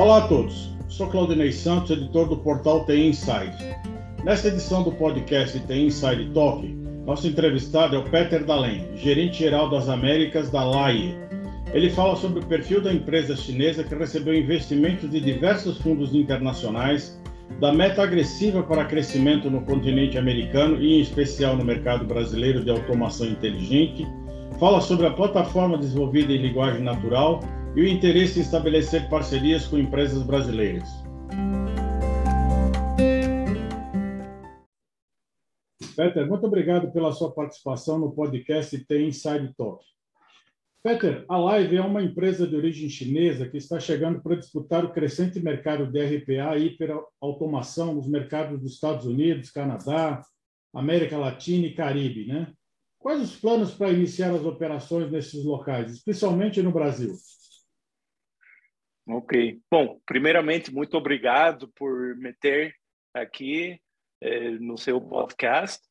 Olá a todos, sou Claudinei Santos, editor do portal TI Inside. Nesta edição do podcast TI Inside Talk, nosso entrevistado é o Peter Dalen, gerente-geral das Américas da LAIE. Ele fala sobre o perfil da empresa chinesa que recebeu investimentos de diversos fundos internacionais, da meta agressiva para crescimento no continente americano e em especial no mercado brasileiro de automação inteligente, fala sobre a plataforma desenvolvida em linguagem natural e o interesse em estabelecer parcerias com empresas brasileiras. Peter, muito obrigado pela sua participação no podcast Tem Inside Talk. Peter, a Live é uma empresa de origem chinesa que está chegando para disputar o crescente mercado de RPA e hiperautomação nos mercados dos Estados Unidos, Canadá, América Latina e Caribe, né? Quais os planos para iniciar as operações nesses locais, especialmente no Brasil? Ok. Bom, primeiramente, muito obrigado por me ter aqui eh, no seu podcast.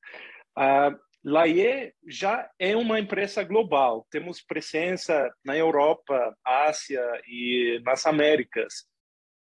A Laie já é uma empresa global. Temos presença na Europa, Ásia e nas Américas.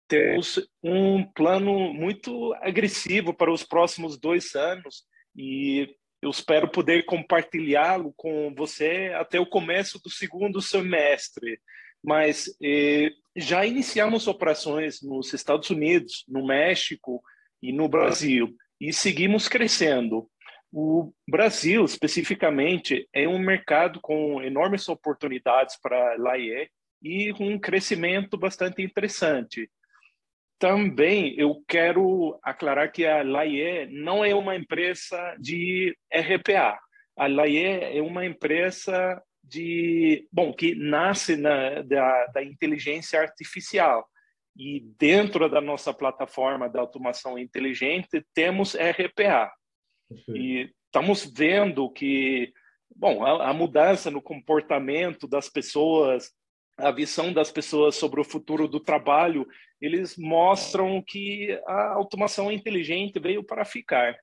Temos um plano muito agressivo para os próximos dois anos e eu espero poder compartilhá-lo com você até o começo do segundo semestre mas eh, já iniciamos operações nos Estados Unidos, no México e no Brasil, e seguimos crescendo. O Brasil, especificamente, é um mercado com enormes oportunidades para a LAIE e um crescimento bastante interessante. Também eu quero aclarar que a LAIE não é uma empresa de RPA. A LAIE é uma empresa de bom que nasce na, da, da inteligência artificial. E dentro da nossa plataforma de automação inteligente temos RPA e estamos vendo que bom a, a, mudança no comportamento das pessoas a visão das pessoas sobre o futuro do trabalho eles mostram que a automação inteligente veio para ficar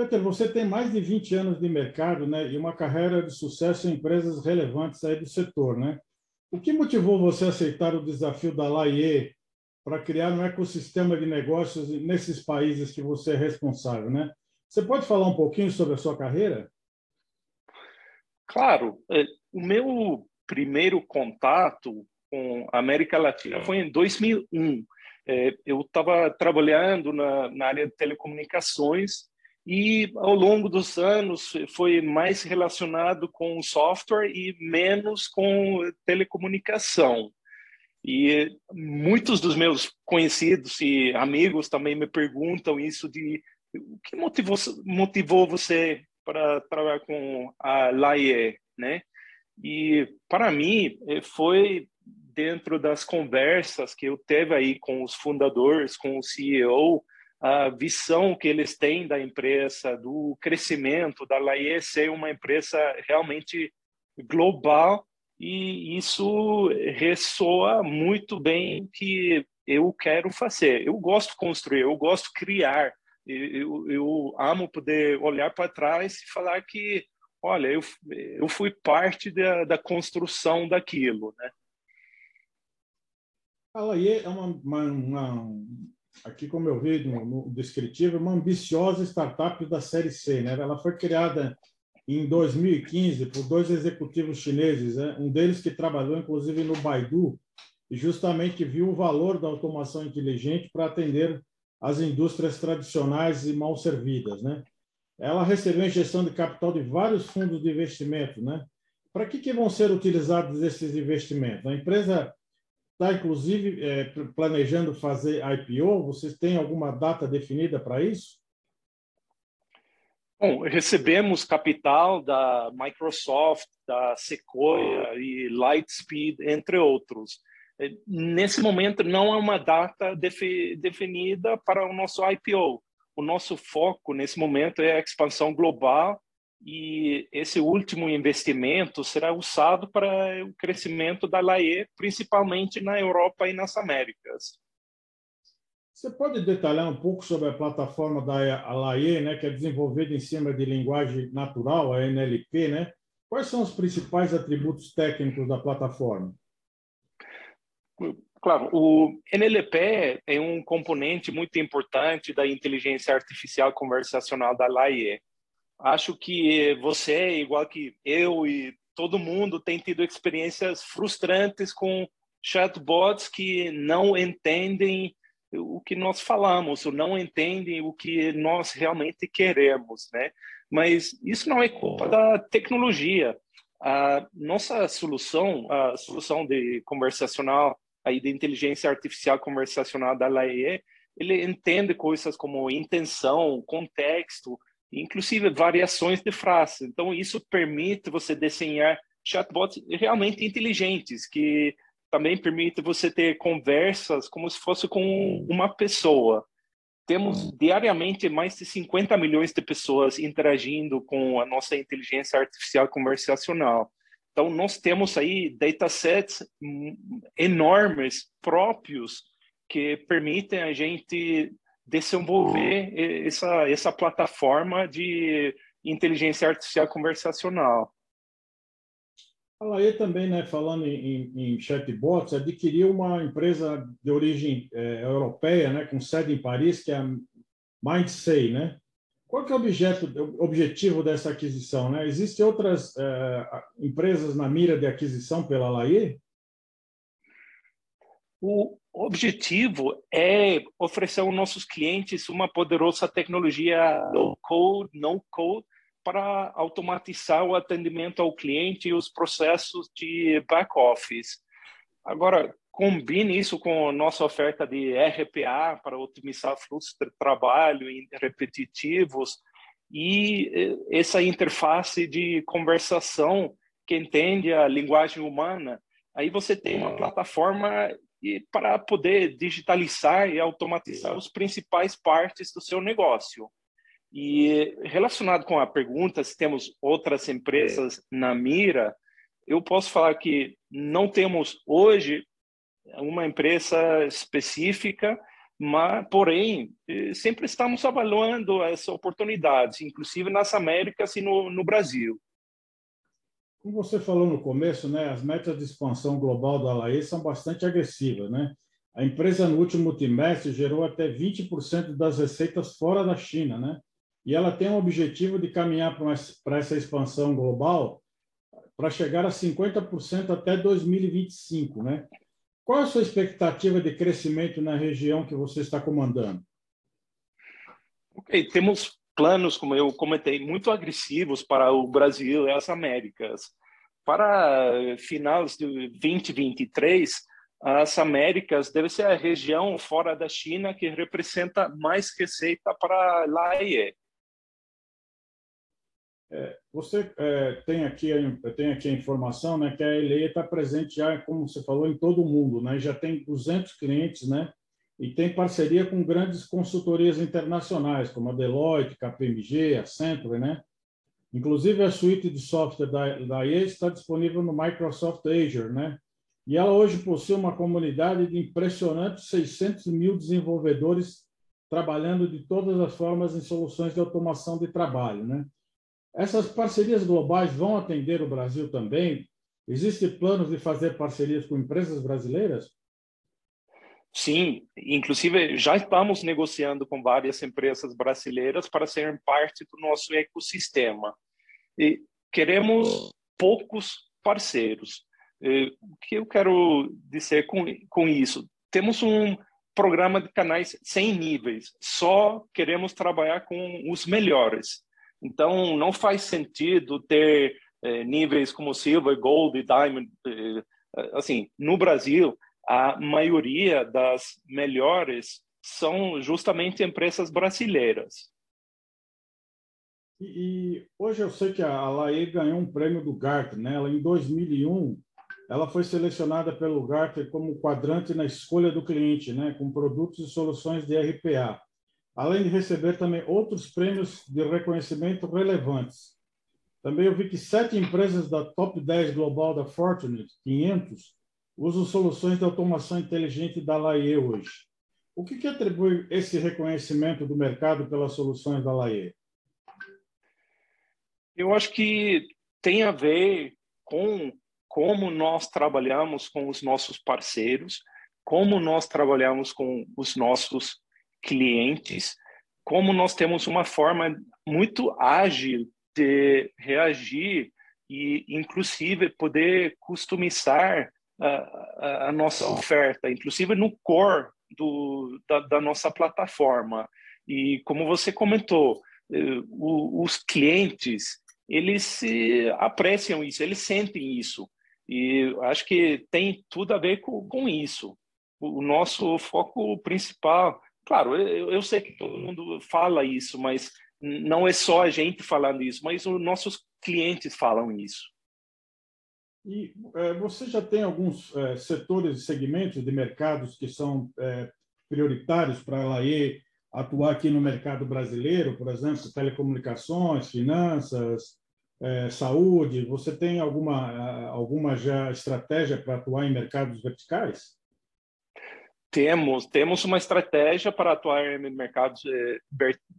Peter, você tem mais de 20 anos de mercado né, e uma carreira de sucesso em empresas relevantes aí do setor. Né? O que motivou você a aceitar o desafio da LAIE para criar um ecossistema de negócios nesses países que você é responsável? Né? Você pode falar um pouquinho sobre a sua carreira? Claro. É, o meu primeiro contato com a América Latina foi em 2001. É, eu estava trabalhando na, na área de telecomunicações e ao longo dos anos foi mais relacionado com software e menos com telecomunicação. E muitos dos meus conhecidos e amigos também me perguntam isso de o que motivou, motivou você para trabalhar com a LAIE, né? E para mim foi dentro das conversas que eu teve aí com os fundadores, com o CEO, a visão que eles têm da empresa, do crescimento da Laie ser uma empresa realmente global e isso ressoa muito bem que eu quero fazer. Eu gosto construir, eu gosto criar. Eu, eu amo poder olhar para trás e falar que, olha, eu, eu fui parte da, da construção daquilo, né? A Laie é uma, uma, uma aqui como eu vi no, no descritivo, uma ambiciosa startup da série C. Né? Ela foi criada em 2015 por dois executivos chineses, né? um deles que trabalhou inclusive no Baidu e justamente viu o valor da automação inteligente para atender as indústrias tradicionais e mal servidas, né? Ela recebeu injeção de capital de vários fundos de investimento, né? Para que, que vão ser utilizados esses investimentos? A empresa está, inclusive, é, planejando fazer IPO? Vocês têm alguma data definida para isso? Bom, recebemos capital da Microsoft, da Sequoia e Lightspeed, entre outros. É, nesse momento, não há uma data definida para o nosso IPO. O nosso foco, nesse momento, é a expansão global e esse último investimento será usado para o crescimento da LAE, principalmente na Europa e nas Américas. Você pode detalhar um pouco sobre a plataforma da LAE, né, que é desenvolvida em cima de linguagem natural, a NLP, né? Quais são os principais atributos técnicos da plataforma? Claro, o NLP é um componente muito importante da inteligência artificial conversacional da LAIE. Acho que você, igual que eu e todo mundo, tem tido experiências frustrantes com chatbots que não entendem o que nós falamos, ou não entendem o que nós realmente queremos, né? Mas isso não é culpa da tecnologia. A nossa solução, a solução de conversacional aí de inteligência artificial conversacional da LAE, ele entende coisas como intenção, contexto, inclusive variações de frase. Então, isso permite você desenhar chatbots realmente inteligentes, que também permite você ter conversas como se fosse com uma pessoa. Temos diariamente mais de 50 milhões de pessoas interagindo com a nossa inteligência artificial conversacional. Então, nós temos aí datasets enormes próprios que permitem a gente desenvolver essa, essa plataforma de inteligência artificial conversacional. Fala aí também, né, falando em, em chatbots, adquiriu uma empresa de origem é, europeia, né, com sede em Paris, que é a MindSay, né? Qual que é o objeto, objetivo dessa aquisição? Né? Existem outras é, empresas na mira de aquisição pela LAI? O objetivo é oferecer aos nossos clientes uma poderosa tecnologia no-code, no-code, para automatizar o atendimento ao cliente e os processos de back-office. Agora, combine isso com a nossa oferta de RPA para otimizar fluxos de trabalho repetitivos e eh, essa interface de conversação que entende a linguagem humana. Aí você tem uma plataforma para poder digitalizar e automatizar as principais partes do seu negócio. E relacionado com a pergunta se temos outras empresas na mira, eu posso falar que não temos hoje uma empresa específica, mas, porém, eh, sempre estamos avaliando essas oportunidades, inclusive nas Américas e no, no Brasil. Como você falou no começo, né, as metas de expansão global da LAE são bastante agressivas. Né? A empresa, no último trimestre, gerou até 20% das receitas fora da China, né? e ela tem o objetivo de caminhar para essa expansão global para chegar a 50% até 2025. Né? Qual a sua expectativa de crescimento na região que você está comandando? Ok, temos planos, como eu comentei, muito agressivos para o Brasil e as Américas. Para finais de 2023, as Américas deve ser a região fora da China que representa mais receita para a LAE. É, você é, tem, aqui, tem aqui a informação né, que a LE está presente já, como você falou, em todo o mundo, né, já tem 200 clientes, né, e tem parceria com grandes consultorias internacionais, como a Deloitte, KPMG, a Accenture, né? Inclusive, a suíte de software da, da EA está disponível no Microsoft Azure, né? E ela hoje possui uma comunidade de impressionantes 600 mil desenvolvedores trabalhando de todas as formas em soluções de automação de trabalho, né? Essas parcerias globais vão atender o Brasil também? Existem planos de fazer parcerias com empresas brasileiras? Sim, inclusive já estamos negociando com várias empresas brasileiras para serem parte do nosso ecossistema. E queremos poucos parceiros. O que eu quero dizer com, com isso? Temos um programa de canais sem níveis, só queremos trabalhar com os melhores. Então, não faz sentido ter eh, níveis como Silver, Gold e Diamond. Eh, assim, no Brasil, a maioria das melhores são justamente empresas brasileiras. E, e hoje eu sei que a Laê ganhou um prêmio do Gartner, né? Ela, em 2001, ela foi selecionada pelo Gartner como quadrante na escolha do cliente, né? Com produtos e soluções de RPA além de receber também outros prêmios de reconhecimento relevantes. Também eu vi que sete empresas da top 10 global da Fortune 500 usam soluções de automação inteligente da Laie hoje. O que, que atribui esse reconhecimento do mercado pelas soluções da Laie? Eu acho que tem a ver com como nós trabalhamos com os nossos parceiros, como nós trabalhamos com os nossos clientes, como nós temos uma forma muito ágil de reagir e, inclusive, poder customizar a, a nossa oferta, inclusive no core do, da, da nossa plataforma. E como você comentou, eh, os clientes eles apreciam isso, eles sentem isso. E acho que tem tudo a ver com, com isso. O nosso foco principal, claro, eu, eu sei que todo mundo fala isso, mas não é só a gente falando isso, mas os nossos clientes falam isso. E é, você já tem alguns é, setores e segmentos de mercados que são é, prioritários para a LAE atuar aqui no mercado brasileiro, por exemplo, telecomunicações, finanças, é, saúde? Você tem alguma, alguma já estratégia para atuar em mercados verticais? Temos, temos uma estratégia para atuar em mercados é,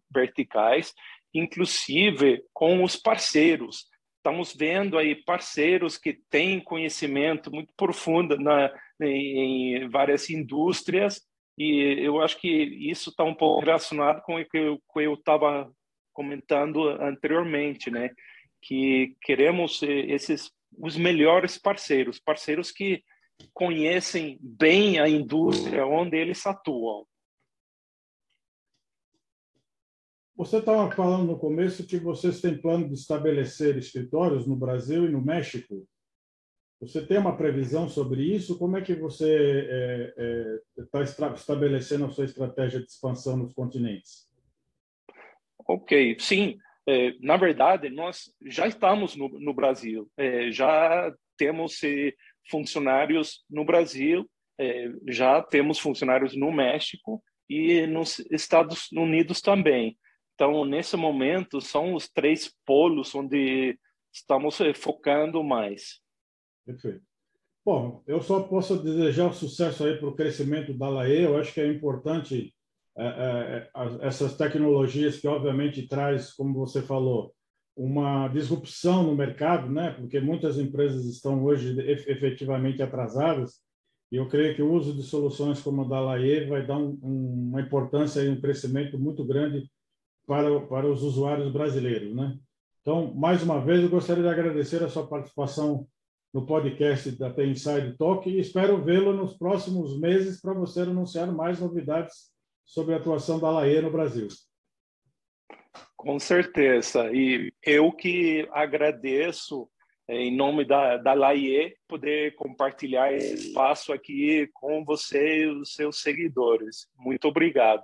verticais, inclusive com os parceiros. Estamos vendo aí parceiros que têm conhecimento muito profundo na, em, em várias indústrias e eu acho que isso está um pouco relacionado com o que eu estava comentando anteriormente, né? Que queremos esses os melhores parceiros, parceiros que conhecem bem a indústria onde eles atuam. Você estava falando no começo que vocês têm plano de estabelecer escritórios no Brasil e no México. Você tem uma previsão sobre isso? Como é que você está é, é, estabelecendo a sua estratégia de expansão nos continentes? Ok, sim. É, na verdade, nós já estamos no, no Brasil, é, já temos é, funcionários no Brasil, é, já temos funcionários no México e nos Estados Unidos também. Então, nesse momento, são os três polos onde estamos focando mais. Perfeito. Bom, eu só posso desejar sucesso aí para o crescimento da LAE. Eu acho que é importante é, é essas tecnologias que, obviamente, traz, como você falou, uma disrupção no mercado, né? Porque muitas empresas estão hoje efetivamente atrasadas. E eu creio que o uso de soluções como a da LAE vai dar um, um, uma importância e um crescimento muito grande para, para os usuários brasileiros, né? Então, mais uma vez, eu gostaria de agradecer a sua participação no podcast da The Inside Talk e espero vê-lo nos próximos meses para você anunciar mais novidades sobre a atuação da LAE no Brasil. Com certeza. E eu que agradeço, eh, em nome da, da LAE, poder compartilhar esse espaço aqui com você e os seus seguidores. Muito obrigado.